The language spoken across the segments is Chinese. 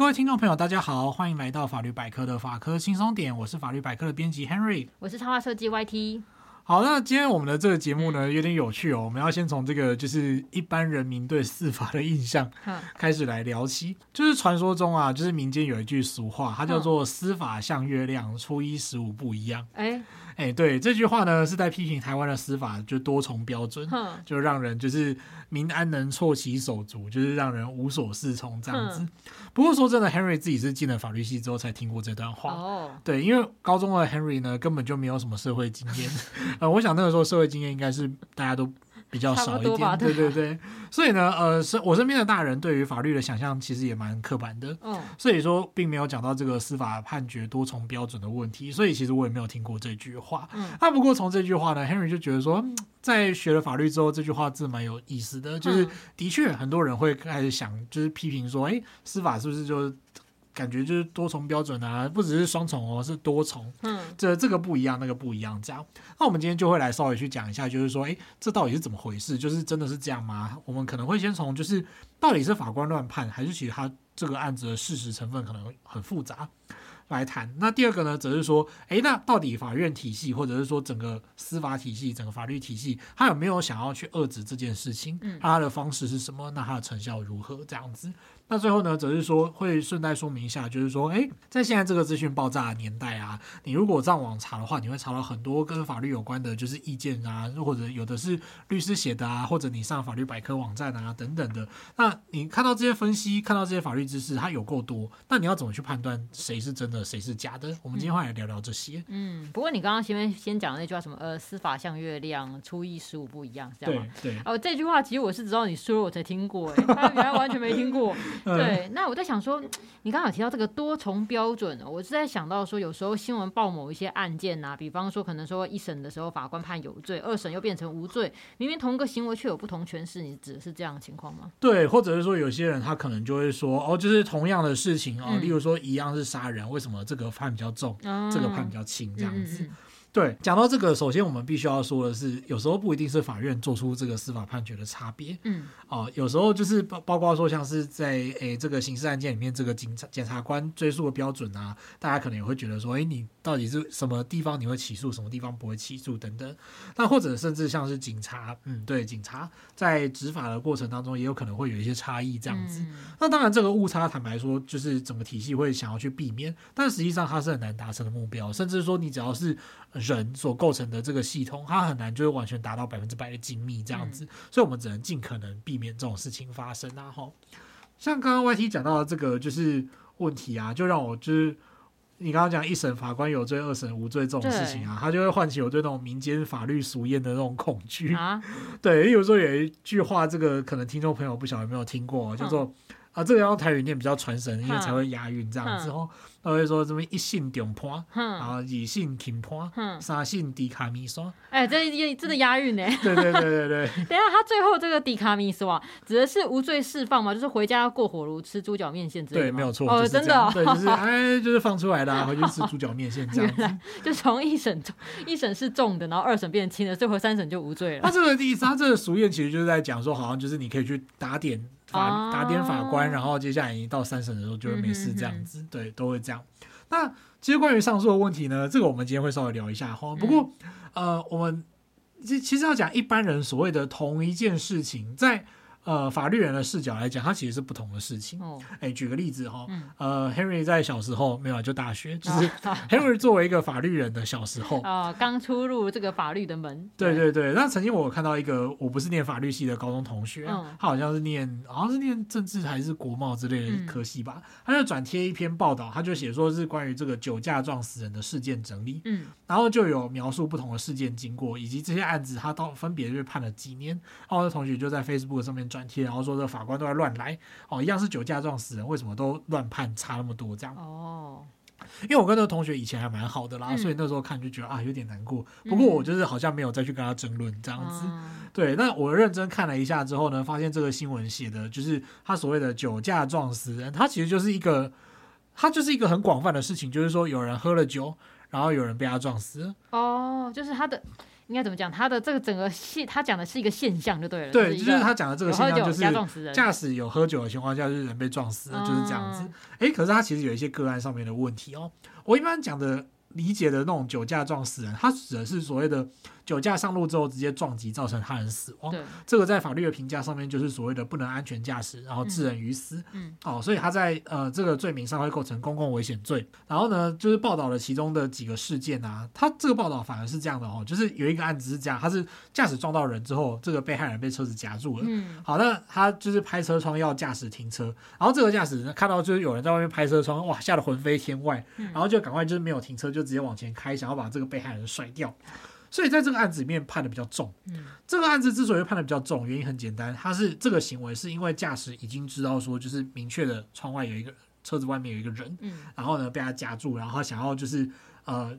各位听众朋友，大家好，欢迎来到法律百科的法科轻松点，我是法律百科的编辑 Henry，我是插画设计 YT。好，那今天我们的这个节目呢，有点有趣哦。我们要先从这个就是一般人民对司法的印象开始来聊起。就是传说中啊，就是民间有一句俗话，它叫做“司法像月亮，初一十五不一样”。哎。哎、欸，对，这句话呢是在批评台湾的司法就多重标准，就让人就是民安能错其手足，就是让人无所适从这样子。不过说真的，Henry 自己是进了法律系之后才听过这段话。哦，对，因为高中的 Henry 呢根本就没有什么社会经验，呃，我想那个时候社会经验应该是大家都。比较少一点，对对对，所以呢，呃，是我身边的大人对于法律的想象其实也蛮刻板的，嗯，所以说并没有讲到这个司法判决多重标准的问题，所以其实我也没有听过这句话。嗯，那不过从这句话呢，Henry 就觉得说，在学了法律之后，这句话字蛮有意思的，就是的确很多人会开始想，就是批评说，哎，司法是不是就？感觉就是多重标准啊，不只是双重哦，是多重。嗯，这这个不一样，那个不一样，这样。那我们今天就会来稍微去讲一下，就是说，诶，这到底是怎么回事？就是真的是这样吗？我们可能会先从就是到底是法官乱判，还是其实他这个案子的事实成分可能很复杂来谈。那第二个呢，则是说，诶，那到底法院体系或者是说整个司法体系、整个法律体系，他有没有想要去遏制这件事情？嗯，他的方式是什么？那他的成效如何？这样子。那最后呢，则是说会顺带说明一下，就是说，诶，在现在这个资讯爆炸的年代啊，你如果上网查的话，你会查到很多跟法律有关的，就是意见啊，或者有的是律师写的啊，或者你上法律百科网站啊等等的。那你看到这些分析，看到这些法律知识，它有够多，那你要怎么去判断谁是真的，谁是假的？我们今天会来聊聊这些。嗯，不过你刚刚前面先讲的那句话，什么呃，司法像月亮，初一十五不一样，这样吗？对对。哦，这句话其实我是知道你说了我才听过，哎，他原来完全没听过。对，那我。在想说，你刚刚有提到这个多重标准，我是在想到说，有时候新闻报某一些案件啊，比方说可能说一审的时候法官判有罪，二审又变成无罪，明明同一个行为却有不同诠释，你指的是这样的情况吗？对，或者是说有些人他可能就会说，哦，就是同样的事情哦，嗯、例如说一样是杀人，为什么这个判比较重，嗯、这个判比较轻，这样子。对，讲到这个，首先我们必须要说的是，有时候不一定是法院做出这个司法判决的差别，嗯，哦，有时候就是包包括说像是在诶这个刑事案件里面，这个警察检察官追诉的标准啊，大家可能也会觉得说，诶，你到底是什么地方你会起诉，什么地方不会起诉等等。那或者甚至像是警察，嗯，对，警察在执法的过程当中也有可能会有一些差异这样子。嗯、那当然这个误差，坦白说，就是整个体系会想要去避免，但实际上它是很难达成的目标，甚至说你只要是。人所构成的这个系统，它很难就是完全达到百分之百的精密这样子，嗯、所以我们只能尽可能避免这种事情发生啊！哈，像刚刚 YT 讲到的这个就是问题啊，就让我就是你刚刚讲一审法官有罪，二审无罪这种事情啊，它就会唤起我对那种民间法律俗谚的那种恐惧啊。对，有时候有一句话，这个可能听众朋友不晓得有没有听过，叫做。啊，这个要用台语念比较传神，因为才会押韵这样子哦。他会说什么一姓中判，然后二姓轻判，三姓迪卡米索。哎，这真的押韵呢。对对对对对。等下，他最后这个迪卡米刷指的是无罪释放嘛？就是回家要过火炉吃猪脚面线之类的。对，没有错。哦，真的。对，就是 哎，就是放出来的，回去吃猪脚面线这样子。就从一审一审是重的，然后二审变轻的，最后三审就无罪了。他这个意思，他这个俗谚其实就是在讲说，好像就是你可以去打点。法打点法官，然后接下来一到三审的时候就会没事这样子，对，都会这样。那其实关于上诉的问题呢，这个我们今天会稍微聊一下哈。不过，嗯、呃，我们其其实要讲一般人所谓的同一件事情，在。呃，法律人的视角来讲，它其实是不同的事情。哦，哎，举个例子哈，嗯、呃，Henry 在小时候没有就大学，就是 Henry 作为一个法律人的小时候，哦，刚出入这个法律的门。对对对，那曾经我看到一个我不是念法律系的高中同学，嗯、他好像是念好像是念政治还是国贸之类的科系吧，嗯、他就转贴一篇报道，他就写说是关于这个酒驾撞死人的事件整理，嗯，然后就有描述不同的事件经过以及这些案子他到分别就判了几年，然后我的同学就在 Facebook 上面。转贴，然后说这法官都在乱来哦，一样是酒驾撞死人，为什么都乱判差那么多这样？哦，因为我跟那个同学以前还蛮好的啦，嗯、所以那时候看就觉得啊有点难过。不过我就是好像没有再去跟他争论这样子。嗯、对，那我认真看了一下之后呢，发现这个新闻写的就是他所谓的酒驾撞死人，他其实就是一个，他就是一个很广泛的事情，就是说有人喝了酒，然后有人被他撞死。哦，就是他的。应该怎么讲？他的这个整个现，他讲的是一个现象就对了。对，就是他讲的这个现象，就是驾驶有喝酒的情况下，就是人被撞死了，就是这样子。哎、嗯，可是他其实有一些个案上面的问题哦。我一般讲的理解的那种酒驾撞死人，他指的是所谓的。酒驾上路之后直接撞击造成他人死亡，这个在法律的评价上面就是所谓的不能安全驾驶，然后致人于死。嗯，嗯哦，所以他在呃这个罪名上会构成公共危险罪。然后呢，就是报道了其中的几个事件啊，他这个报道反而是这样的哦，就是有一个案子是这样，他是驾驶撞到人之后，这个被害人被车子夹住了。嗯，好，那他就是拍车窗要驾驶停车，然后这个驾驶看到就是有人在外面拍车窗，哇，吓得魂飞天外，然后就赶快就是没有停车，就直接往前开，想要把这个被害人甩掉。所以在这个案子里面判的比较重。嗯，这个案子之所以判的比较重，原因很简单，他是这个行为是因为驾驶已经知道说，就是明确的窗外有一个车子外面有一个人，嗯，然后呢被他夹住，然后他想要就是呃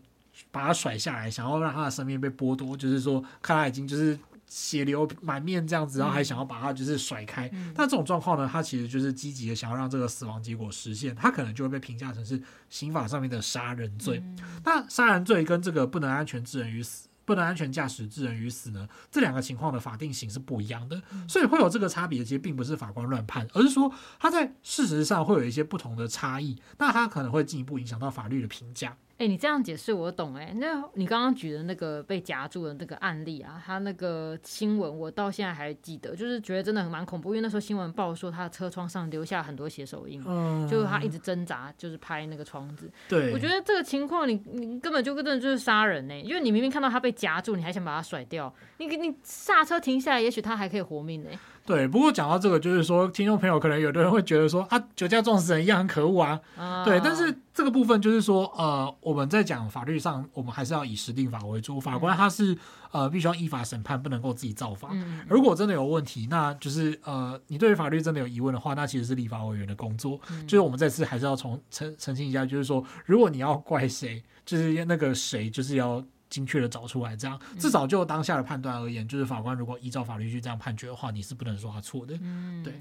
把他甩下来，想要让他的生命被剥夺，就是说看他已经就是血流满面这样子，然后还想要把他就是甩开。嗯，但这种状况呢，他其实就是积极的想要让这个死亡结果实现，他可能就会被评价成是刑法上面的杀人罪。那杀人罪跟这个不能安全致人于死。不能安全驾驶致人于死呢？这两个情况的法定刑是不一样的，所以会有这个差别。其实并不是法官乱判，而是说他在事实上会有一些不同的差异，那他可能会进一步影响到法律的评价。哎、欸，你这样解释我懂哎、欸。那你刚刚举的那个被夹住的那个案例啊，他那个新闻我到现在还记得，就是觉得真的很蛮恐怖，因为那时候新闻报说他的车窗上留下很多血手印，嗯，就是他一直挣扎，就是拍那个窗子。对，我觉得这个情况你你根本就根本就是杀人呢、欸，因为你明明看到他被夹住，你还想把他甩掉，你你刹车停下来，也许他还可以活命呢、欸。对，不过讲到这个，就是说，听众朋友可能有的人会觉得说，啊，酒驾撞死人一样很可恶啊。啊对，但是这个部分就是说，呃，我们在讲法律上，我们还是要以实定法为主。法官他是呃，必须要依法审判，不能够自己造法。嗯、如果真的有问题，那就是呃，你对于法律真的有疑问的话，那其实是立法委员的工作。嗯、就是我们这次还是要从澄澄清一下，就是说，如果你要怪谁，就是那个谁，就是要。精确的找出来，这样至少就当下的判断而言，嗯、就是法官如果依照法律去这样判决的话，你是不能说他错的。嗯，对。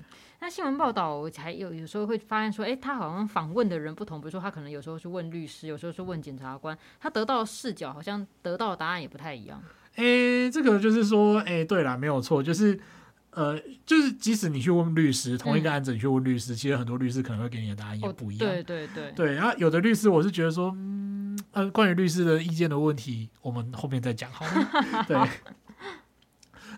那新闻报道还有有时候会发现说，哎、欸，他好像访问的人不同，比如说他可能有时候是问律师，有时候是问检察官，他得到的视角好像得到的答案也不太一样。哎、欸，这个就是说，哎、欸，对啦，没有错，就是呃，就是即使你去问律师，同一个案子你去问律师，嗯、其实很多律师可能会给你的答案也不一样。哦、对对对。对，然后有的律师，我是觉得说。呃，关于律师的意见的问题，我们后面再讲好了。对，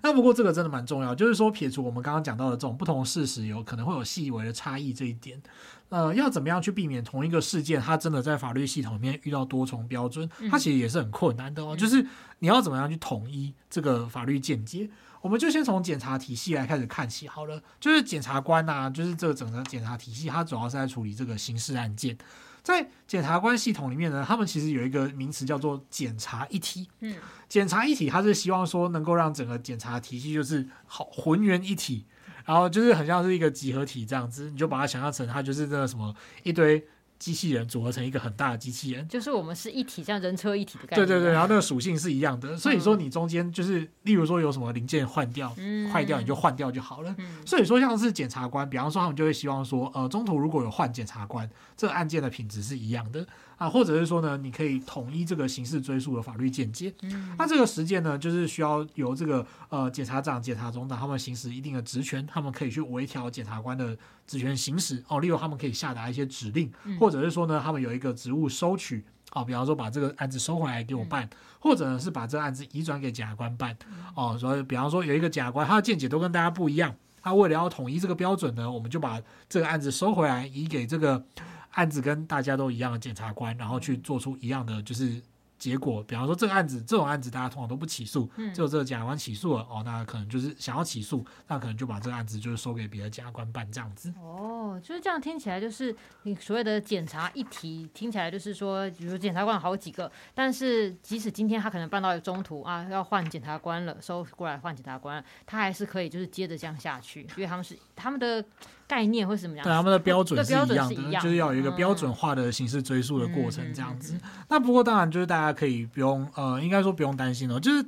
那不过这个真的蛮重要，就是说撇除我们刚刚讲到的这种不同事实有可能会有细微的差异这一点，呃，要怎么样去避免同一个事件它真的在法律系统里面遇到多重标准，它其实也是很困难的哦。就是你要怎么样去统一这个法律见解，我们就先从检察体系来开始看起好了。就是检察官呐、啊，就是这个整个检察体系，它主要是在处理这个刑事案件。在检察官系统里面呢，他们其实有一个名词叫做检察一体。嗯，检察一体，它是希望说能够让整个检察体系就是好浑圆一体，然后就是很像是一个集合体这样子，你就把它想象成它就是那个什么一堆。机器人组合成一个很大的机器人，就是我们是一体，像人车一体的概念。对对对，然后那个属性是一样的，所以说你中间就是，例如说有什么零件换掉、嗯、坏掉，你就换掉就好了。嗯、所以说像是检察官，比方说他们就会希望说，呃，中途如果有换检察官，这个案件的品质是一样的。啊，或者是说呢，你可以统一这个刑事追诉的法律见解。嗯，那这个实践呢，就是需要由这个呃检察长、检察总长他们行使一定的职权，他们可以去微调检察官的职权行使哦。例如，他们可以下达一些指令，或者是说呢，他们有一个职务收取哦，比方说把这个案子收回来给我办，或者呢是把这个案子移转给检察官办哦。所以，比方说有一个检察官，他的见解都跟大家不一样，他为了要统一这个标准呢，我们就把这个案子收回来，移给这个。案子跟大家都一样的检察官，然后去做出一样的就是。结果，比方说这个案子，这种案子大家通常都不起诉，只有这个检察官起诉了，哦，那可能就是想要起诉，那可能就把这个案子就是收给别的检察官办这样子。哦，就是这样听起来，就是你所谓的检察一体，听起来就是说，比如检察官有好几个，但是即使今天他可能办到中途啊，要换检察官了，收过来换检察官，他还是可以就是接着这样下去，因为他们是他们的概念或是怎么样，对他们的标准是一样的，样就是要有一个标准化的形式追溯的过程这样子。嗯嗯嗯嗯、那不过当然就是大家。可以不用呃，应该说不用担心哦，就是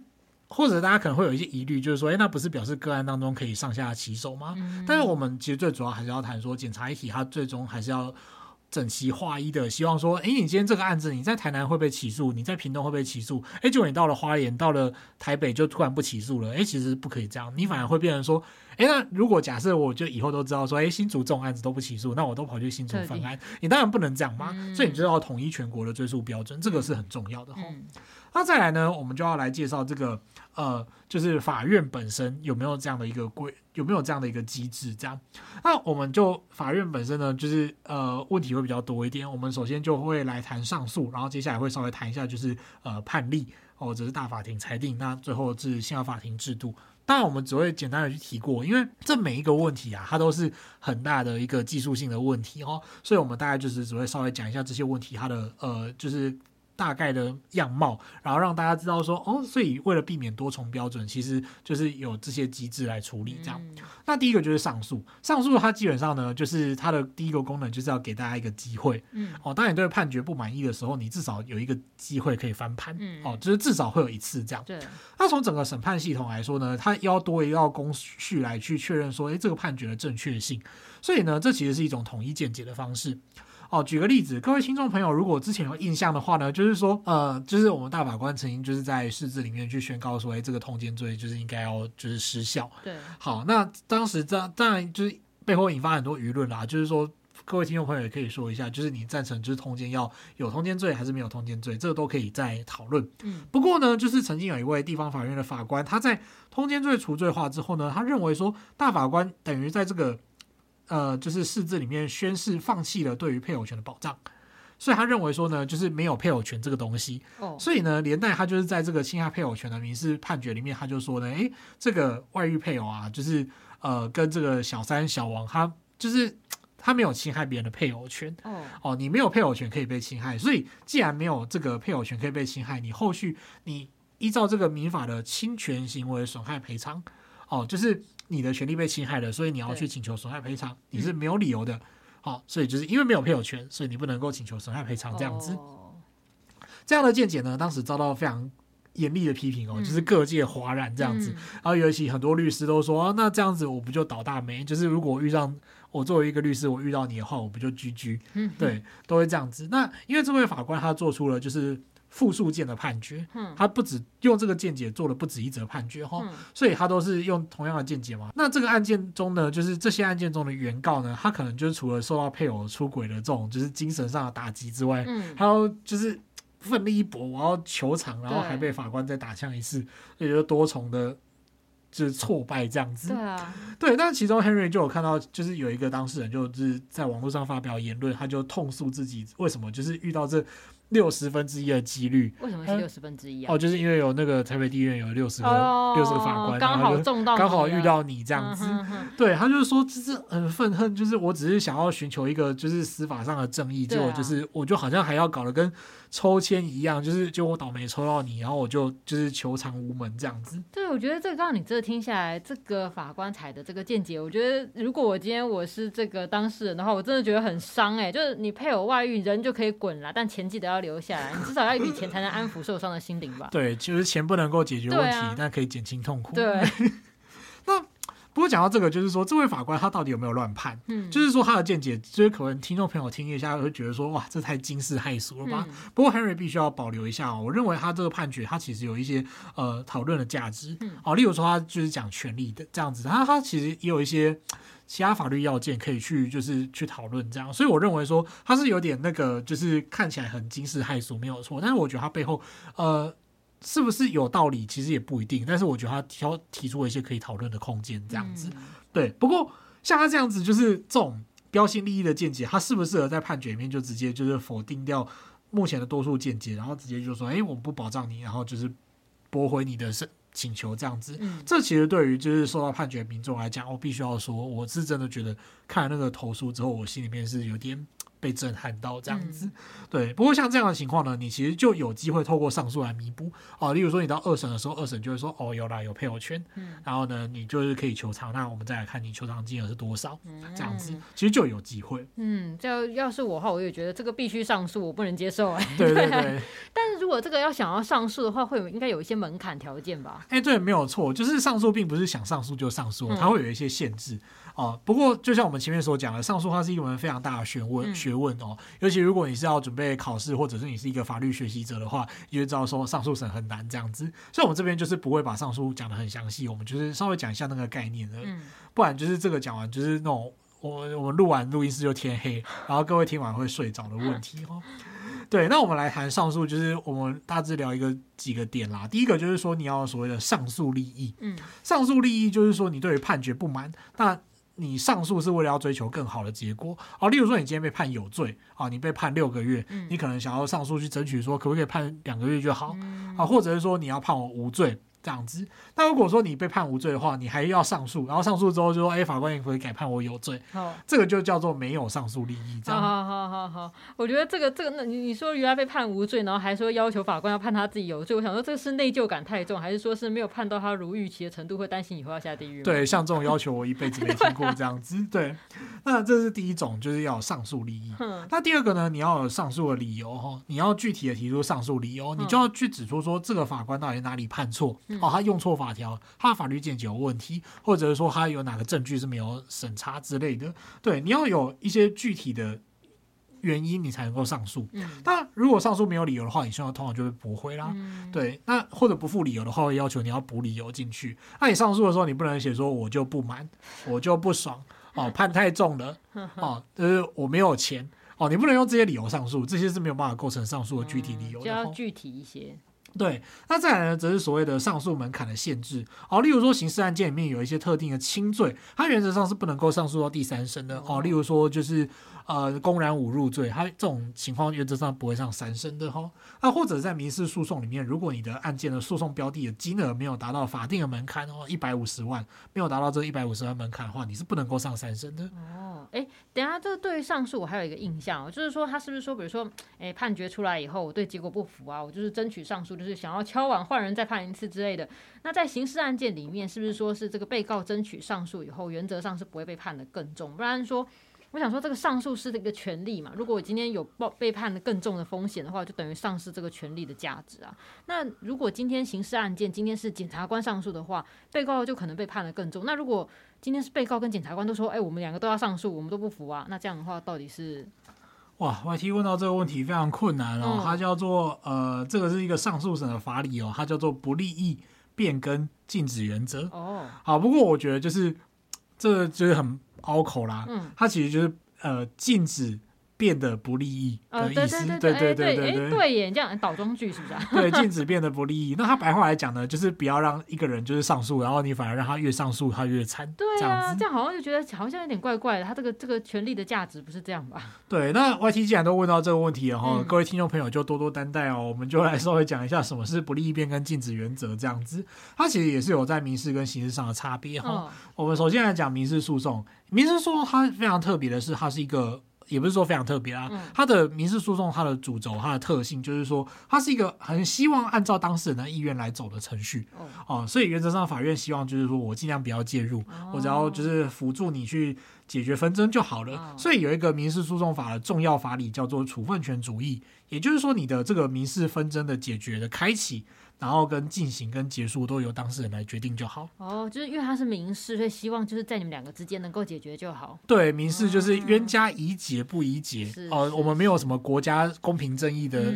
或者大家可能会有一些疑虑，就是说，哎，那不是表示个案当中可以上下其手吗？嗯、但是我们其实最主要还是要谈说，检察一体它最终还是要整齐划一的，希望说，哎，你今天这个案子你在台南会被起诉，你在屏东会被起诉，哎，结果你到了花莲，到了台北就突然不起诉了，哎，其实不可以这样，你反而会变成说，哎，那如果假设我就以后都知道说，哎，新竹这种案子都不起诉，那我都跑去新竹分案，你当然不能这样嘛，嗯、所以你就要统一全国的追诉标准，这个是很重要的哈。嗯、那再来呢，我们就要来介绍这个。呃，就是法院本身有没有这样的一个规，有没有这样的一个机制？这样，那我们就法院本身呢，就是呃，问题会比较多一点。我们首先就会来谈上诉，然后接下来会稍微谈一下，就是呃判例或者是大法庭裁定，那最后是宪法法庭制度。当然，我们只会简单的去提过，因为这每一个问题啊，它都是很大的一个技术性的问题哦，所以我们大概就是只会稍微讲一下这些问题，它的呃，就是。大概的样貌，然后让大家知道说，哦，所以为了避免多重标准，其实就是有这些机制来处理这样。嗯、那第一个就是上诉，上诉它基本上呢，就是它的第一个功能就是要给大家一个机会。嗯，哦，当你对判决不满意的时候，你至少有一个机会可以翻盘。嗯，哦，就是至少会有一次这样。对。那从整个审判系统来说呢，它要多一道工序来去确认说，诶，这个判决的正确性。所以呢，这其实是一种统一见解的方式。哦，举个例子，各位听众朋友，如果之前有印象的话呢，就是说，呃，就是我们大法官曾经就是在释字里面去宣告说，哎，这个通奸罪就是应该要就是失效。对，好，那当时这当然就是背后引发很多舆论啦，就是说，各位听众朋友也可以说一下，就是你赞成就是通奸要有通奸罪还是没有通奸罪，这个都可以再讨论。嗯，不过呢，就是曾经有一位地方法院的法官，他在通奸罪除罪化之后呢，他认为说大法官等于在这个。呃，就是释字里面宣誓放弃了对于配偶权的保障，所以他认为说呢，就是没有配偶权这个东西。哦，所以呢，连带他就是在这个侵害配偶权的民事判决里面，他就说呢，诶，这个外遇配偶啊，就是呃，跟这个小三、小王，他就是 他没有侵害别人的配偶权。哦，哦，你没有配偶权可以被侵害，所以既然没有这个配偶权可以被侵害，你后续你依照这个民法的侵权行为损害赔偿，哦，就是。你的权利被侵害了，所以你要去请求损害赔偿，你是没有理由的。好，所以就是因为没有配偶权，所以你不能够请求损害赔偿这样子。这样的见解呢，当时遭到非常严厉的批评哦，就是各界哗然这样子。然后尤其很多律师都说，那这样子我不就倒大霉？就是如果遇上我作为一个律师，我遇到你的话，我不就 GG？对，都会这样子。那因为这位法官他做出了就是。复数件的判决，他不止用这个见解做了不止一则判决哈，嗯、所以他都是用同样的见解嘛。那这个案件中呢，就是这些案件中的原告呢，他可能就是除了受到配偶出轨的这种就是精神上的打击之外，嗯，还有就是奋力一搏，我要求偿，然后还被法官再打枪一次，也就是多重的，就是挫败这样子。对啊，对。但其中 Henry 就有看到，就是有一个当事人就是在网络上发表言论，他就痛诉自己为什么就是遇到这。六十分之一的几率，为什么是六十分之一啊？哦，就是因为有那个台北地院有六十个六十、哦、个法官，刚好中到，刚好遇到你这样子。嗯、哼哼对，他就是说，就是很愤恨，就是我只是想要寻求一个就是司法上的正义，结果就是我就好像还要搞得跟。抽签一样，就是就我倒霉抽到你，然后我就就是求偿无门这样子。对，我觉得这个刚刚你这听下来，这个法官采的这个见解，我觉得如果我今天我是这个当事人的话，我真的觉得很伤哎、欸。就是你配偶外遇，人就可以滚了，但钱记得要留下来，你至少要一笔钱才能安抚受伤的心灵吧？对，就是钱不能够解决问题，啊、但可以减轻痛苦。对，那。不过讲到这个，就是说这位法官他到底有没有乱判？嗯，就是说他的见解，就是可能听众朋友听一下会觉得说，哇，这太惊世骇俗了吧？嗯、不过 Henry 必须要保留一下哦，我认为他这个判决他其实有一些呃讨论的价值。嗯，哦，例如说他就是讲权利的这样子，他他其实也有一些其他法律要件可以去就是去讨论这样，所以我认为说他是有点那个就是看起来很惊世骇俗没有错，但是我觉得他背后呃。是不是有道理？其实也不一定。但是我觉得他挑提出了一些可以讨论的空间，这样子。嗯、对。不过像他这样子，就是这种标新立异的见解，他适不适合在判决里面就直接就是否定掉目前的多数见解，然后直接就说：“哎，我们不保障你，然后就是驳回你的申请求，这样子。嗯”这其实对于就是受到判决民众来讲，我必须要说，我是真的觉得看了那个投诉之后，我心里面是有点。被震撼到这样子，嗯、对。不过像这样的情况呢，你其实就有机会透过上诉来弥补哦。例如说，你到二审的时候，二审就会说，哦，有啦，有配偶圈，嗯、然后呢，你就是可以求偿。那我们再来看你求偿金额是多少，嗯、这样子其实就有机会。嗯，就要是我的话，我也觉得这个必须上诉，我不能接受哎。对对对。但是如果这个要想要上诉的话，会有应该有一些门槛条件吧？哎，对，没有错，就是上诉并不是想上诉就上诉，它会有一些限制。哦，不过就像我们前面所讲的，上诉它是一门非常大的学问，学问哦。尤其如果你是要准备考试，或者是你是一个法律学习者的话，你就知道说上诉审很难这样子。所以我们这边就是不会把上诉讲的很详细，我们就是稍微讲一下那个概念的。嗯，不然就是这个讲完就是那种我我们录完录音室就天黑，然后各位听完会睡着的问题哦。对，那我们来谈上诉，就是我们大致聊一个几个点啦。第一个就是说你要所谓的上诉利益，嗯，上诉利益就是说你对于判决不满，那你上诉是为了要追求更好的结果。啊，例如说你今天被判有罪，啊，你被判六个月，你可能想要上诉去争取说可不可以判两个月就好，啊，或者是说你要判我无罪。这样子，那如果说你被判无罪的话，你还要上诉，然后上诉之后就说，哎，法官也可以改判我有罪，好，这个就叫做没有上诉利益。这样，好好好好，我觉得这个这个，那你你说原来被判无罪，然后还说要求法官要判他自己有罪，我想说这个是内疚感太重，还是说是没有判到他如预期的程度，会担心以后要下地狱？对，像这种要求我一辈子没听过这样子。对，那这是第一种，就是要有上诉利益。那第二个呢，你要有上诉的理由哈，你要具体的提出上诉理由，你就要去指出说这个法官到底哪里判错。哦，他用错法条，他的法律见解有问题，或者是说他有哪个证据是没有审查之类的。对，你要有一些具体的原因，你才能够上诉。嗯，但如果上诉没有理由的话，你现在通常就会驳回啦。嗯、对，那或者不附理由的话，会要求你要补理由进去。那你上诉的时候，你不能写说我就不满，我就不爽哦，判太重了 哦，就是我没有钱哦，你不能用这些理由上诉，这些是没有办法构成上诉的具体理由的。就要具体一些。对，那再来呢，则是所谓的上诉门槛的限制。哦，例如说刑事案件里面有一些特定的轻罪，它原则上是不能够上诉到第三审的。哦，例如说就是。呃，公然侮辱罪，他这种情况原则上不会上三审的哈。那或者在民事诉讼里面，如果你的案件的诉讼标的的金额没有达到法定的门槛哦，一百五十万没有达到这一百五十万门槛的话，你是不能够上三审的。哦，哎，等下，这对于上诉我还有一个印象，就是说他是不是说，比如说，哎，判决出来以后，我对结果不服啊，我就是争取上诉，就是想要敲碗换人再判一次之类的。那在刑事案件里面，是不是说是这个被告争取上诉以后，原则上是不会被判得更重，不然说。我想说，这个上诉是的一个权利嘛。如果我今天有报被判的更重的风险的话，就等于丧失这个权利的价值啊。那如果今天刑事案件今天是检察官上诉的话，被告就可能被判的更重。那如果今天是被告跟检察官都说，哎，我们两个都要上诉，我们都不服啊，那这样的话到底是？哇，YT 问到这个问题非常困难哦。它叫做呃，这个是一个上诉审的法理哦，它叫做不利益变更禁止原则。哦，好，不过我觉得就是这个就是很。拗口啦，嗯，它其实就是呃禁止。变得不利益的意思，对对对对对对耶，这样倒装句是不是？对，禁止变得不利益。那他白话来讲呢，就是不要让一个人就是上诉，然后你反而让他越上诉他越惨。对啊，这样好像就觉得好像有点怪怪的。他这个这个权利的价值不是这样吧？对，那 YT 既然都问到这个问题了哈，各位听众朋友就多多担待哦。我们就来稍微讲一下什么是不利益变更禁止原则这样子。它其实也是有在民事跟刑事上的差别哈。我们首先来讲民事诉讼，民事诉讼它非常特别的是，它是一个。也不是说非常特别啊，它的民事诉讼，它的主轴，它的特性就是说，它是一个很希望按照当事人的意愿来走的程序哦，所以原则上法院希望就是说我尽量不要介入，我只要就是辅助你去解决纷争就好了。所以有一个民事诉讼法的重要法理叫做处分权主义，也就是说你的这个民事纷争的解决的开启。然后跟进行跟结束都由当事人来决定就好。哦，就是因为他是民事，所以希望就是在你们两个之间能够解决就好。对，民事就是冤家宜解不宜结。哦、呃，我们没有什么国家公平正义的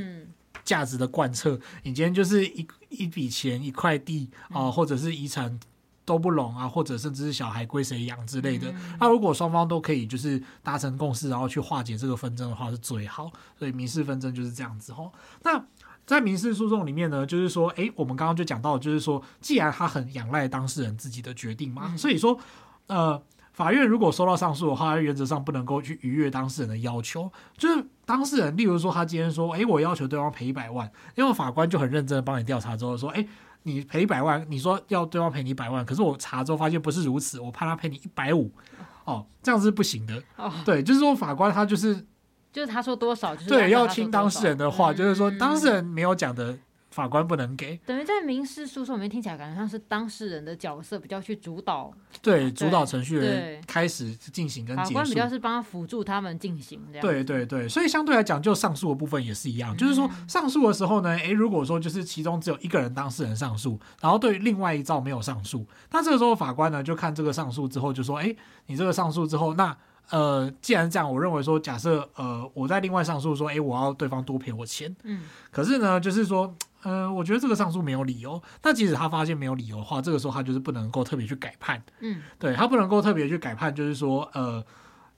价值的贯彻。嗯、你今天就是一一笔钱一块地啊、呃，或者是遗产都不拢啊，或者甚至是小孩归谁养之类的。那、嗯、如果双方都可以就是达成共识，然后去化解这个纷争的话，是最好。所以民事纷争就是这样子哦。那在民事诉讼里面呢，就是说，诶，我们刚刚就讲到，就是说，既然他很仰赖当事人自己的决定嘛，所以说，呃，法院如果收到上诉的话，原则上不能够去逾越当事人的要求。就是当事人，例如说，他今天说，诶，我要求对方赔一百万，因为法官就很认真的帮你调查之后说，诶，你赔一百万，你说要对方赔你一百万，可是我查之后发现不是如此，我判他赔你一百五，哦，这样是不行的。哦，对，就是说法官他就是。就是他说多少，就是对，要听当事人的话，就是说当事人没有讲的，法官不能给。等于在民事诉讼里面听起来感觉像是当事人的角色比较去主导，对，主导程序的开始进行跟结束。法官比较是帮他辅助他们进行这样。对对对，所以相对来讲，就上诉的部分也是一样，就是说上诉的时候呢，诶，如果说就是其中只有一个人当事人上诉，然后对另外一造没有上诉，那这个时候法官呢就看这个上诉之后就说，诶，你这个上诉之后那。呃，既然这样，我认为说，假设呃，我在另外上诉说，哎，我要对方多赔我钱，嗯，可是呢，就是说，呃，我觉得这个上诉没有理由。那即使他发现没有理由的话，这个时候他就是不能够特别去改判，嗯，对，他不能够特别去改判，就是说，呃，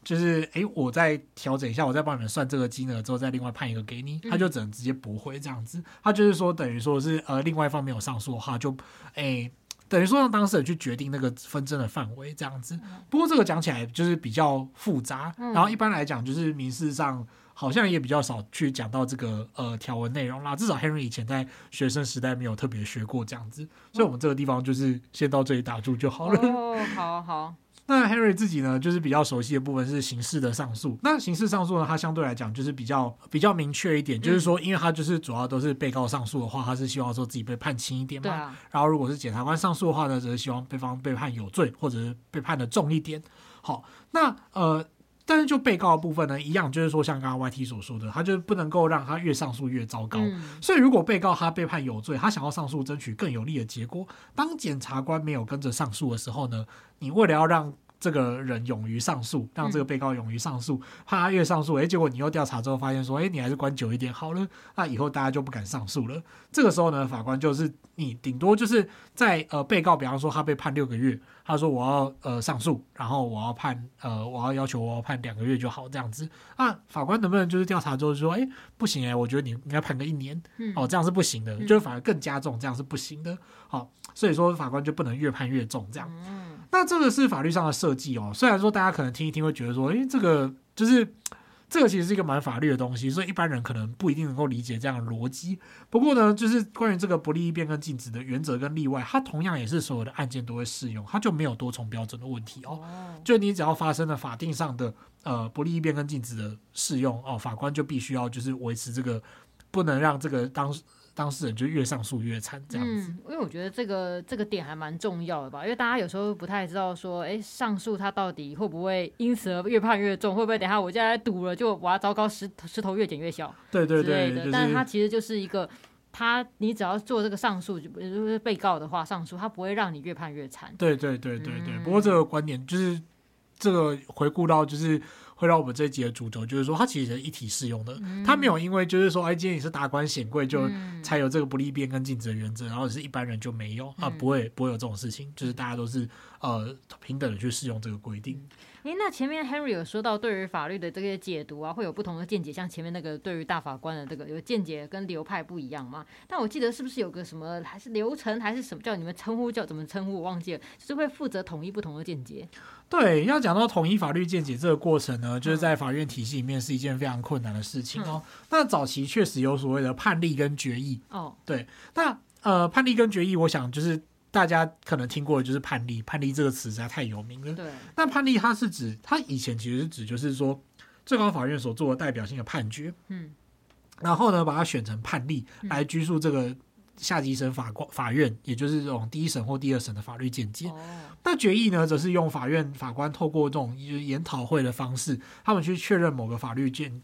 就是哎，我再调整一下，我再帮你们算这个金额之后，再另外判一个给你，他就只能直接驳回这样子。他就是说，等于说是呃，另外一方没有上诉的话，就哎。等于说让当事人去决定那个纷争的范围这样子，不过这个讲起来就是比较复杂，然后一般来讲就是民事上好像也比较少去讲到这个呃条文内容啦，至少 Henry 以前在学生时代没有特别学过这样子，所以我们这个地方就是先到这里打住就好了。哦，好好。那 Harry 自己呢，就是比较熟悉的部分是刑事的上诉。那刑事上诉呢，它相对来讲就是比较比较明确一点，就是说，因为它就是主要都是被告上诉的话，他是希望说自己被判轻一点嘛。然后如果是检察官上诉的话呢，则是希望对方被判有罪，或者是被判的重一点。好，那呃。但是就被告的部分呢，一样就是说，像刚刚 YT 所说的，他就是不能够让他越上诉越糟糕。嗯、所以如果被告他被判有罪，他想要上诉争取更有利的结果，当检察官没有跟着上诉的时候呢，你为了要让这个人勇于上诉，让这个被告勇于上诉，怕他越上诉，诶，结果你又调查之后发现说，诶，你还是关久一点好了，那以后大家就不敢上诉了。这个时候呢，法官就是你顶多就是在呃被告，比方说他被判六个月，他说我要呃上诉，然后我要判呃我要要求我要判两个月就好这样子，那法官能不能就是调查之后说，诶，不行诶，我觉得你应该判个一年，哦，这样是不行的，就是反而更加重，这样是不行的。好，所以说法官就不能越判越重这样。那这个是法律上的设计哦，虽然说大家可能听一听会觉得说，诶，这个就是这个其实是一个蛮法律的东西，所以一般人可能不一定能够理解这样的逻辑。不过呢，就是关于这个不利益变更禁止的原则跟例外，它同样也是所有的案件都会适用，它就没有多重标准的问题哦。就你只要发生了法定上的呃不利益变更禁止的适用哦，法官就必须要就是维持这个，不能让这个当。当事人就越上诉越惨，这样子。嗯，因为我觉得这个这个点还蛮重要的吧，因为大家有时候不太知道说，哎，上诉他到底会不会因此而越判越重，会不会等下我现在赌了就哇糟糕，石石头越捡越小，对对对，但是他其实就是一个，他你只要做这个上诉，就是被告的话上诉，他不会让你越判越惨。对对对对对。嗯、不过这个观点就是这个回顾到就是。会让我们这一集的主轴就是说，它其实是一体适用的，它没有因为就是说，哎，今天你是达官显贵就才有这个不利变跟禁止的原则，然后是一般人就没有啊，不会不会有这种事情，就是大家都是呃平等的去适用这个规定。诶，那前面 Henry 有说到对于法律的这些解读啊，会有不同的见解，像前面那个对于大法官的这个有见解跟流派不一样嘛？但我记得是不是有个什么还是流程还是什么叫你们称呼叫怎么称呼我忘记了，就是会负责统一不同的见解。对，要讲到统一法律见解这个过程呢，就是在法院体系里面是一件非常困难的事情哦。嗯、那早期确实有所谓的判例跟决议哦，对，那呃判例跟决议，我想就是。大家可能听过的就是判例，判例这个词实在太有名了。对，那判例它是指，它以前其实是指就是说最高法院所做的代表性的判决，嗯，然后呢把它选成判例来拘束这个下级审法官法院，也就是这种第一审或第二审的法律见解。那决议呢，则是用法院法官透过这种研讨会的方式，他们去确认某个法律见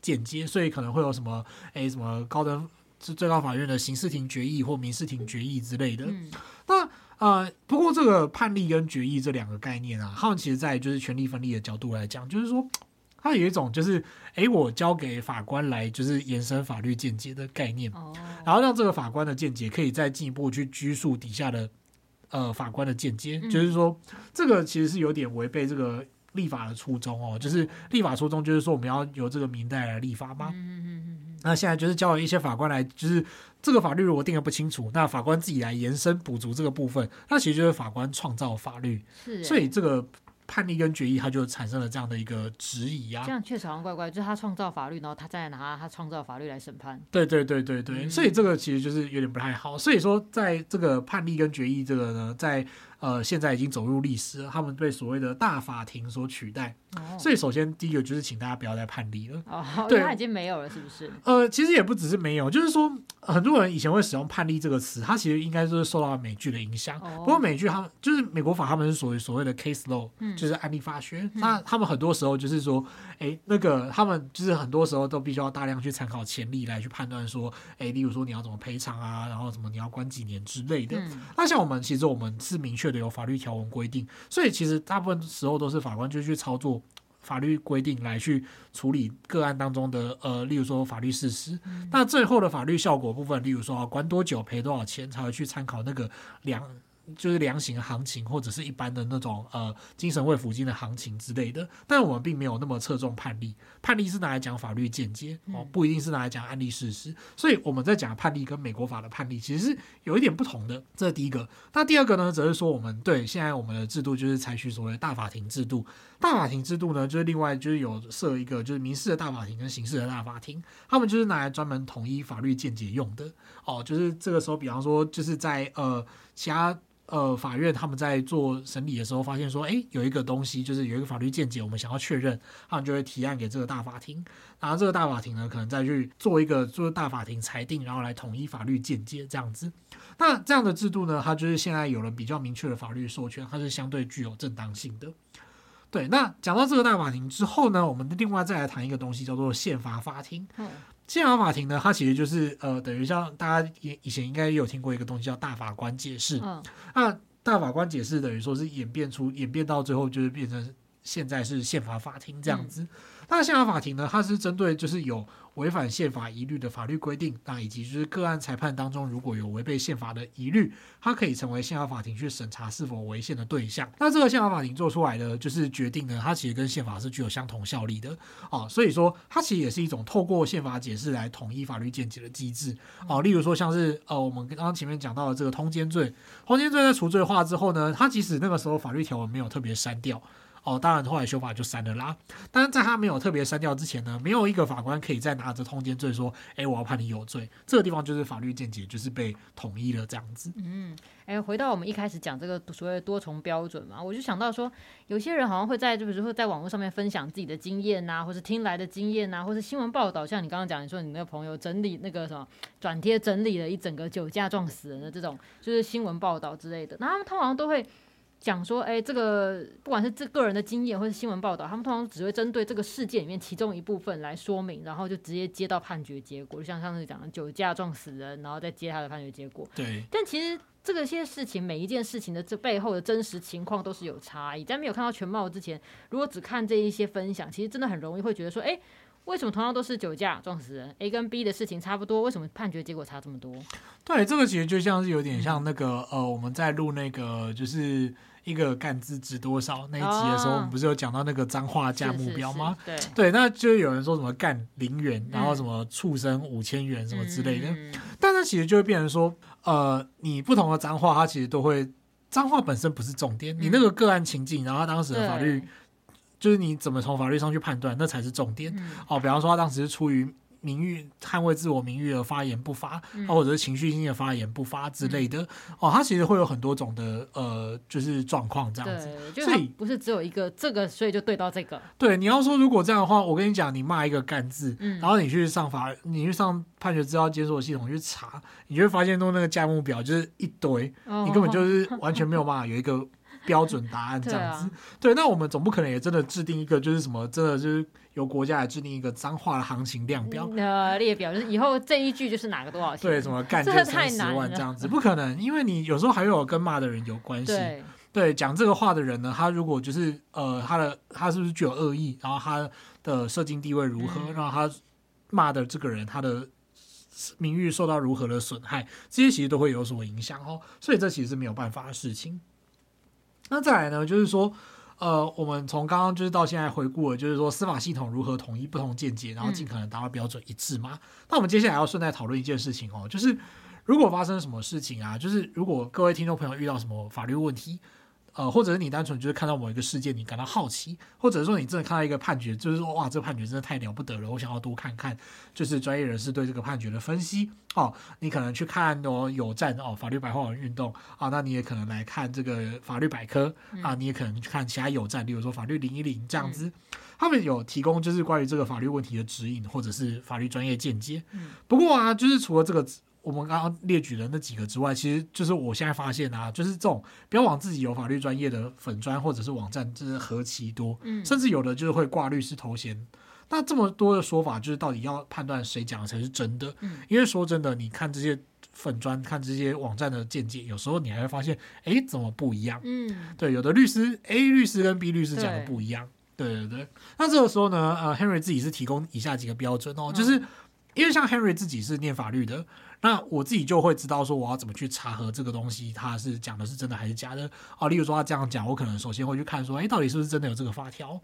见解，所以可能会有什么诶什么高等。是最高法院的刑事庭决议或民事庭决议之类的。嗯、那呃，不过这个判例跟决议这两个概念啊，他们其实在就是权力分立的角度来讲，就是说它有一种就是，哎，我交给法官来就是延伸法律见解的概念，哦、然后让这个法官的见解可以再进一步去拘束底下的呃法官的见解，嗯、就是说这个其实是有点违背这个立法的初衷哦，就是立法初衷就是说我们要由这个民代来立法嘛。嗯嗯嗯那现在就是交了一些法官来，就是这个法律如果定的不清楚，那法官自己来延伸补足这个部分，那其实就是法官创造法律。是，所以这个判例跟决议，它就产生了这样的一个质疑啊。这样确实好像怪怪，就是他创造法律，然后他再拿他创造法律来审判。对对对对对，嗯、所以这个其实就是有点不太好。所以说，在这个判例跟决议这个呢，在呃现在已经走入历史了，他们被所谓的大法庭所取代。Oh. 所以，首先第一个就是请大家不要再判例了。哦，oh, 对，他已经没有了，是不是？呃，其实也不只是没有，就是说很多人以前会使用判例这个词，它其实应该就是受到美剧的影响。Oh. 不过美剧他们就是美国法，他们是属于所谓的 case law，、嗯、就是案例法学。嗯、那他们很多时候就是说，哎，那个他们就是很多时候都必须要大量去参考前例来去判断说，哎，例如说你要怎么赔偿啊，然后什么你要关几年之类的。嗯、那像我们其实我们是明确的有法律条文规定，所以其实大部分时候都是法官就去操作。法律规定来去处理个案当中的呃，例如说法律事实。嗯、那最后的法律效果部分，例如说啊，管多久、赔多少钱，才会去参考那个两。就是量刑的行情，或者是一般的那种呃精神慰抚金的行情之类的，但我们并没有那么侧重判例，判例是拿来讲法律见解哦，不一定是拿来讲案例事实，所以我们在讲判例跟美国法的判例其实是有一点不同的，这是第一个。那第二个呢，则是说我们对现在我们的制度就是采取所谓大法庭制度，大法庭制度呢，就是另外就是有设一个就是民事的大法庭跟刑事的大法庭，他们就是拿来专门统一法律见解用的哦，就是这个时候，比方说就是在呃其他。呃，法院他们在做审理的时候，发现说，哎，有一个东西，就是有一个法律见解，我们想要确认，他们就会提案给这个大法庭，然后这个大法庭呢，可能再去做一个做大法庭裁定，然后来统一法律见解这样子。那这样的制度呢，它就是现在有了比较明确的法律授权，它是相对具有正当性的。对，那讲到这个大法庭之后呢，我们另外再来谈一个东西，叫做宪法法庭。嗯宪法法庭呢，它其实就是呃，等于像大家以以前应该也有听过一个东西叫大法官解释。嗯，那大法官解释等于说是演变出演变到最后就是变成现在是宪法法庭这样子。嗯那宪法法庭呢，它是针对就是有违反宪法疑虑的法律规定，那以及就是个案裁判当中如果有违背宪法的疑虑，它可以成为宪法法庭去审查是否违宪的对象。那这个宪法法庭做出来的就是决定呢，它其实跟宪法是具有相同效力的哦，所以说它其实也是一种透过宪法解释来统一法律见解的机制哦。例如说像是呃，我们刚刚前面讲到的这个通奸罪，通奸罪在除罪化之后呢，它即使那个时候法律条文没有特别删掉。哦，当然，后来修法就删了啦。但是在他没有特别删掉之前呢，没有一个法官可以再拿着通奸罪说：“哎，我要判你有罪。”这个地方就是法律见解就是被统一了这样子。嗯，哎，回到我们一开始讲这个所谓的多重标准嘛，我就想到说，有些人好像会在，就比如说在网络上面分享自己的经验呐、或是听来的经验呐、或是新闻报道，像你刚刚讲，你说你那个朋友整理那个什么转贴整理了一整个酒驾撞死人的这种，就是新闻报道之类的，那他们通常都会。讲说，哎，这个不管是这个人的经验，或是新闻报道，他们通常只会针对这个事件里面其中一部分来说明，然后就直接接到判决结果。就像上次讲的酒驾撞死人，然后再接他的判决结果。对。但其实这个些事情，每一件事情的这背后的真实情况都是有差异。在没有看到全貌之前，如果只看这一些分享，其实真的很容易会觉得说，哎，为什么同样都是酒驾撞死人，A 跟 B 的事情差不多，为什么判决结果差这么多？对，这个其实就像是有点像那个、嗯、呃，我们在录那个就是。一个干字值多少那一集的时候，我们不是有讲到那个脏话价目标吗？是是是对，对，那就有人说什么干零元，然后什么畜生五千元什么之类的，嗯、但那其实就会变成说，呃，你不同的脏话，它其实都会脏话本身不是重点，嗯、你那个个案情境，然后他当时的法律，就是你怎么从法律上去判断，那才是重点。嗯、哦，比方说他当时是出于。名誉捍卫自我名誉而发言不发，嗯、或者是情绪性的发言不发之类的，嗯、哦，他其实会有很多种的呃，就是状况这样子。对，所以不是只有一个这个，所以就对到这个。对，你要说如果这样的话，我跟你讲，你骂一个干字，嗯、然后你去上法，你去上判决资料检索系统去查，你就会发现，弄那个价目表就是一堆，哦、你根本就是 完全没有办法有一个。标准答案这样子，对，那我们总不可能也真的制定一个，就是什么，真的就是由国家来制定一个脏话的行情量表，呃，列表，就是以后这一句就是哪个多少钱，对，什么干就三十万这样子，不可能，因为你有时候还有跟骂的人有关系，对，对，讲这个话的人呢，他如果就是呃，他的他是不是具有恶意，然后他的社经地位如何，嗯、然后他骂的这个人他的名誉受到如何的损害，这些其实都会有所影响哦，所以这其实是没有办法的事情。那再来呢，就是说，呃，我们从刚刚就是到现在回顾了，就是说司法系统如何统一不同见解，然后尽可能达到标准一致嘛。嗯、那我们接下来要顺带讨论一件事情哦，就是如果发生什么事情啊，就是如果各位听众朋友遇到什么法律问题。呃，或者是你单纯就是看到某一个事件，你感到好奇，或者说你真的看到一个判决，就是说哇，这个判决真的太了不得了，我想要多看看，就是专业人士对这个判决的分析哦。你可能去看哦，有站哦，法律白话文运动啊，那你也可能来看这个法律百科啊，你也可能去看其他有站，比如说法律零一零这样子，他们有提供就是关于这个法律问题的指引，或者是法律专业见解。不过啊，就是除了这个。我们刚刚列举的那几个之外，其实就是我现在发现啊，就是这种标榜自己有法律专业的粉砖或者是网站，真是何其多，嗯，甚至有的就是会挂律师头衔。那这么多的说法，就是到底要判断谁讲的才是真的？嗯，因为说真的，你看这些粉砖，看这些网站的见解，有时候你还会发现，哎，怎么不一样？嗯，对，有的律师 A 律师跟 B 律师讲的不一样。对对对。那这个时候呢，呃，Henry 自己是提供以下几个标准哦，就是因为像 Henry 自己是念法律的。那我自己就会知道说我要怎么去查核这个东西，它是讲的是真的还是假的啊？例如说他这样讲，我可能首先会去看说，哎，到底是不是真的有这个法条？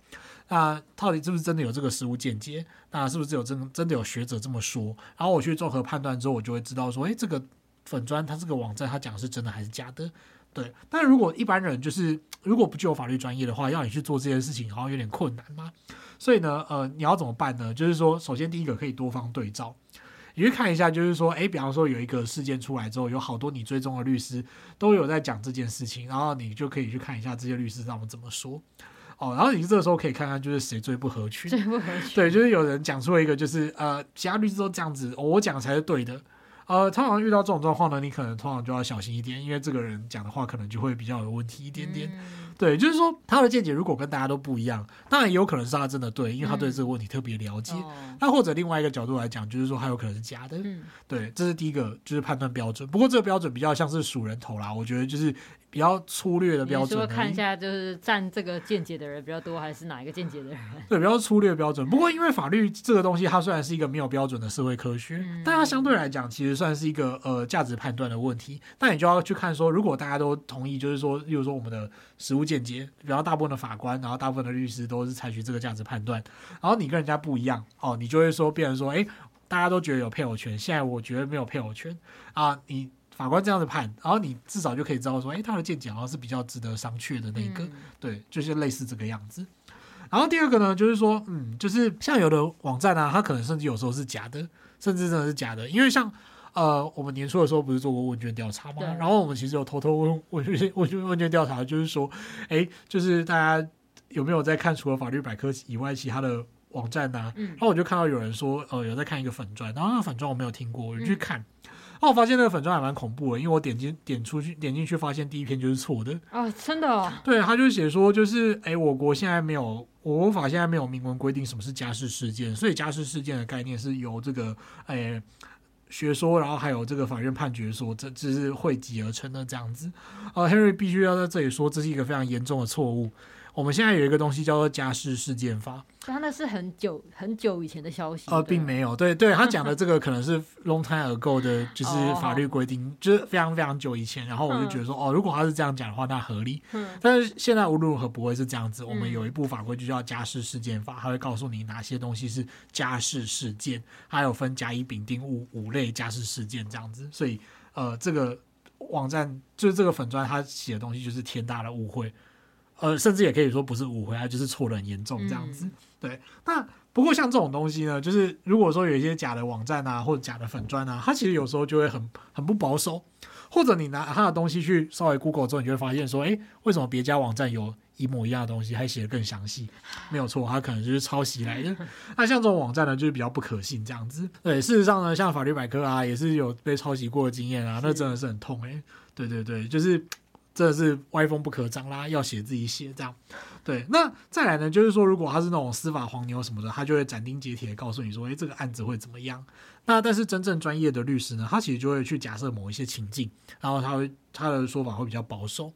那到底是不是真的有这个实物见解？那是不是有真真的有学者这么说？然后我去综合判断之后，我就会知道说，哎，这个粉专它这个网站它讲的是真的还是假的？对。但如果一般人就是如果不具有法律专业的话，要你去做这件事情，好像有点困难嘛。所以呢，呃，你要怎么办呢？就是说，首先第一个可以多方对照。你去看一下，就是说，诶，比方说有一个事件出来之后，有好多你追踪的律师都有在讲这件事情，然后你就可以去看一下这些律师让我们怎么说，哦，然后你这个时候可以看看就是谁最不合群，最不合群，对，就是有人讲出了一个就是呃，其他律师都这样子，哦，我讲才是对的。呃，通常遇到这种状况呢，你可能通常就要小心一点，因为这个人讲的话可能就会比较有问题一点点。嗯、对，就是说他的见解如果跟大家都不一样，当然也有可能是他真的对，因为他对这个问题特别了解。那、嗯、或者另外一个角度来讲，就是说他有可能是假的。嗯、对，这是第一个，就是判断标准。不过这个标准比较像是数人头啦，我觉得就是。比较粗略的标准，说看一下就是站这个见解的人比较多，还是哪一个见解的人？对，比较粗略的标准。不过因为法律这个东西，它虽然是一个没有标准的社会科学，嗯、但它相对来讲其实算是一个呃价值判断的问题。那你就要去看说，如果大家都同意，就是说，例如说我们的实务见解，然后大部分的法官，然后大部分的律师都是采取这个价值判断，然后你跟人家不一样哦，你就会说，变成说，哎，大家都觉得有配偶权，现在我觉得没有配偶权啊，你。法官这样子判，然后你至少就可以知道说，哎，他的见解好像是比较值得商榷的那个，嗯、对，就是类似这个样子。然后第二个呢，就是说，嗯，就是像有的网站啊，它可能甚至有时候是假的，甚至真的是假的。因为像呃，我们年初的时候不是做过问卷调查吗？对然后我们其实有偷偷问问 问问问卷调查，就是说，哎，就是大家有没有在看除了法律百科以外其他的网站呢、啊？嗯、然后我就看到有人说，呃，有在看一个粉专，然后那个粉专我没有听过，我就去看。嗯那我发现那个粉专还蛮恐怖的，因为我点进点出去点进去，发现第一篇就是错的啊、哦！真的、哦？对，他就写说，就是哎，我国现在没有，我国法现在没有明文规定什么是家事事件，所以家事事件的概念是由这个哎学说，然后还有这个法院判决说，这这是汇集而成的这样子。呃，Henry 必须要在这里说，这是一个非常严重的错误。我们现在有一个东西叫做家事事件法，他那是很久很久以前的消息。呃，并没有，对对，他讲的这个可能是 long time ago 的，就是法律规定，就是非常非常久以前。然后我就觉得说，哦，如果他是这样讲的话，那合理。嗯。但是现在无论如何不会是这样子。我们有一部法规就叫家事事件法，它会告诉你哪些东西是家事事件，还有分甲乙丙丁戊五类家事事件这样子。所以，呃，这个网站就是这个粉专，他写的东西就是天大的误会。呃，甚至也可以说不是误会，他就是错的很严重这样子。嗯、对，那不过像这种东西呢，就是如果说有一些假的网站啊，或者假的粉专啊，它其实有时候就会很很不保守。或者你拿它的东西去稍微 Google 之后，你就会发现说，哎，为什么别家网站有一模一样的东西，还写的更详细？没有错，它可能就是抄袭来的。那像这种网站呢，就是比较不可信这样子。对，事实上呢，像法律百科啊，也是有被抄袭过的经验啊，那真的是很痛哎。对对对，就是。这是歪风不可张啦，要写自己写这样，对。那再来呢，就是说，如果他是那种司法黄牛什么的，他就会斩钉截铁告诉你说，诶，这个案子会怎么样？那但是真正专业的律师呢，他其实就会去假设某一些情境，然后他会他的说法会比较保守。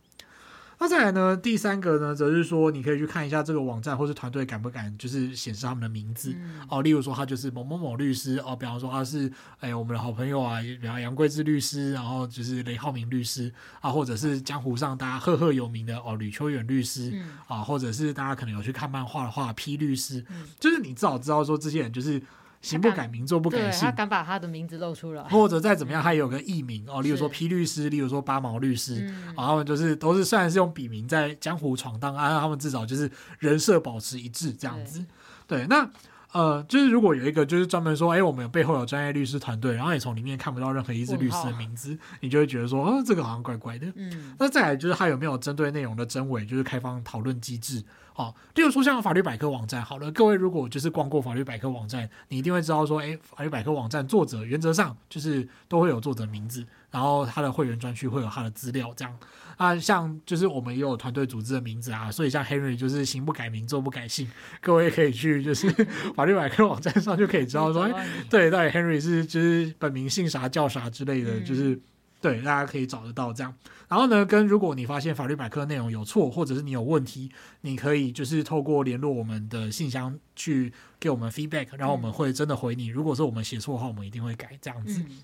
那再来呢？第三个呢，则是说你可以去看一下这个网站或是团队敢不敢就是显示他们的名字、嗯、哦，例如说他就是某某某律师哦，比方说他是哎我们的好朋友啊，比方杨贵志律师，然后就是雷浩明律师啊，或者是江湖上大家赫赫有名的哦吕秋远律师、嗯、啊，或者是大家可能有去看漫画的话，P 律师，嗯、就是你至少知道说这些人就是。行不改名，坐不改姓，他敢把他的名字露出来，或者再怎么样，他也有个艺名哦，例如说 P 律师，例如说八毛律师，然后他们就是都是虽然是用笔名在江湖闯荡啊，他们至少就是人设保持一致这样子。对，那呃，就是如果有一个就是专门说，哎，我们有背后有专业律师团队，然后也从里面看不到任何一支律师的名字，你就会觉得说，哦，这个好像怪怪的。嗯，那再来就是他有没有针对内容的真伪，就是开放讨论机制。哦，例如说像法律百科网站，好了，各位如果就是逛过法律百科网站，你一定会知道说，诶，法律百科网站作者原则上就是都会有作者名字，然后他的会员专区会有他的资料，这样。啊，像就是我们也有团队组织的名字啊，所以像 Henry 就是行不改名，坐不改姓，各位可以去就是 法律百科网站上就可以知道说，诶，对对，Henry 是就是本名姓啥叫啥之类的，就是对，大家可以找得到这样。然后呢，跟如果你发现法律百科内容有错，或者是你有问题，你可以就是透过联络我们的信箱去给我们 feedback，然后我们会真的回你。如果说我们写错的话，我们一定会改这样子。嗯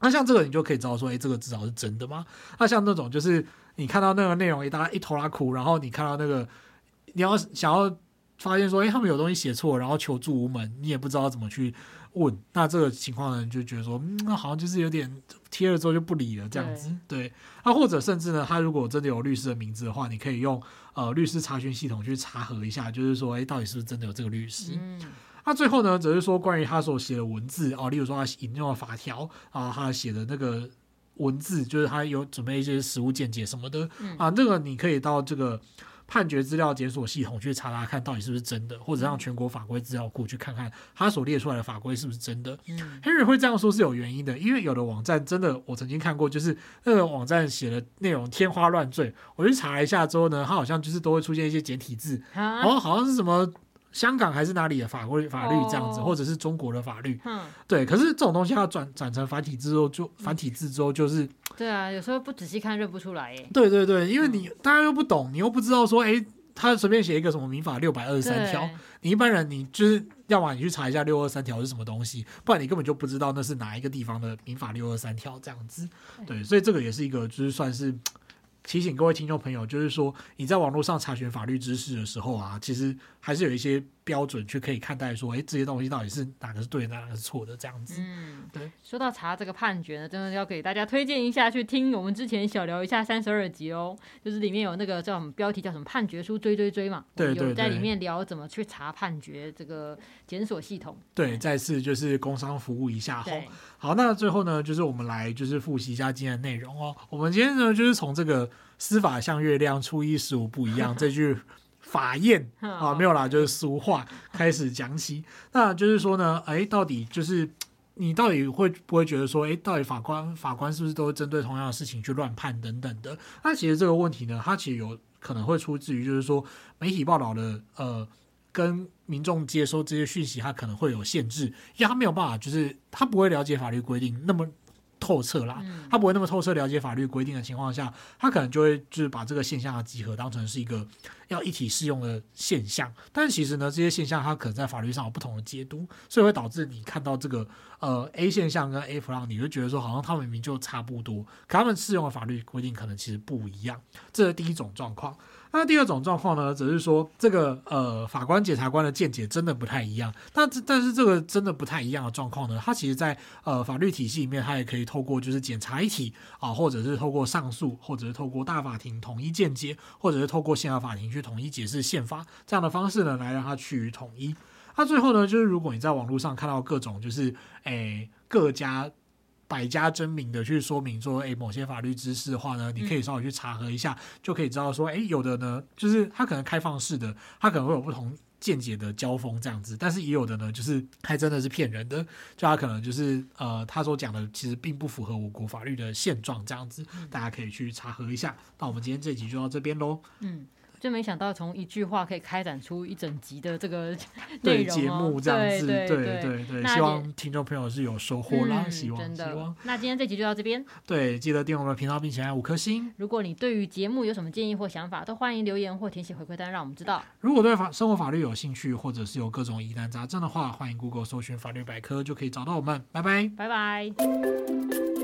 那像这个，你就可以知道说，哎，这个至少是真的吗？那像那种，就是你看到那个内容一大一头拉哭，然后你看到那个，你要想要发现说，哎，他们有东西写错，然后求助无门，你也不知道怎么去问。那这个情况呢，就觉得说，嗯，那好像就是有点贴了之后就不理了这样子。对，对。那或者甚至呢，他如果真的有律师的名字的话，你可以用呃律师查询系统去查核一下，就是说，哎，到底是不是真的有这个律师？嗯。那最后呢，只是说关于他所写的文字啊，例如说他引用的法条啊，他写的那个文字，就是他有准备一些实物见解什么的、嗯、啊，这个你可以到这个判决资料检索系统去查查看到底是不是真的，或者让全国法规资料库去看看他所列出来的法规是不是真的。嗯，Henry 会这样说是有原因的，因为有的网站真的我曾经看过，就是那个网站写的内容天花乱坠，我去查一下之后呢，它好像就是都会出现一些简体字，啊、哦，好像是什么。香港还是哪里的法规法律这样子，或者是中国的法律，对。可是这种东西要转转成繁体字之后，就繁体字之后就是，对啊，有时候不仔细看认不出来耶。对对对，因为你大家又不懂，你又不知道说，哎，他随便写一个什么民法六百二十三条，你一般人你就是要么你去查一下六二三条是什么东西，不然你根本就不知道那是哪一个地方的民法六二三条这样子。对，所以这个也是一个就是算是。提醒各位听众朋友，就是说你在网络上查询法律知识的时候啊，其实还是有一些标准去可以看待说，哎，这些东西到底是哪个是对的，哪个是错的这样子。嗯，对。说到查这个判决呢，真的要给大家推荐一下，去听我们之前小聊一下三十二集哦，就是里面有那个叫什么标题叫什么判决书追追追嘛，对有在里面聊怎么去查判决这个检索系统。对，再次就是工商服务一下哈。好，那最后呢，就是我们来就是复习一下今天的内容哦。我们今天呢，就是从这个司法像月亮初一十五不一样 这句。法院啊，没有啦，就是俗话开始讲起。那就是说呢，哎，到底就是你到底会不会觉得说，哎，到底法官法官是不是都会针对同样的事情去乱判等等的？那其实这个问题呢，它其实有可能会出自于就是说媒体报道的呃，跟民众接收这些讯息，它可能会有限制，因为他没有办法，就是他不会了解法律规定那么。透彻啦，他不会那么透彻了解法律规定的情况下，他可能就会就是把这个现象的集合当成是一个要一体适用的现象。但其实呢，这些现象它可能在法律上有不同的解读，所以会导致你看到这个呃 A 现象跟 A 不让，你会觉得说好像他们明明就差不多，可他们适用的法律规定可能其实不一样。这是第一种状况。那第二种状况呢，则是说这个呃法官、检察官的见解真的不太一样。但但是这个真的不太一样的状况呢，它其实在呃法律体系里面，它也可以透过就是检察一体啊，或者是透过上诉，或者是透过大法庭统一见解，或者是透过宪法法庭去统一解释宪法这样的方式呢，来让它趋于统一。那最后呢，就是如果你在网络上看到各种就是诶各家。百家争鸣的去说明说，诶，某些法律知识的话呢，你可以稍微去查核一下，嗯、就可以知道说，诶，有的呢，就是它可能开放式的，它可能会有不同见解的交锋这样子，但是也有的呢，就是还真的是骗人的，就他可能就是呃，他所讲的其实并不符合我国法律的现状这样子，大家可以去查核一下。那我们今天这集就到这边喽。嗯。就没想到从一句话可以开展出一整集的这个 内容节目这样子，对对对对，希望听众朋友是有收获啦，希望真的。那今天这集就到这边，对，记得订阅我们的频道并且按五颗星。如果你对于节目有什么建议或想法，都欢迎留言或填写回馈单，让我们知道。如果对法生活法律有兴趣，或者是有各种疑难杂症的话，欢迎 Google 搜寻法律百科就可以找到我们。拜拜，拜拜。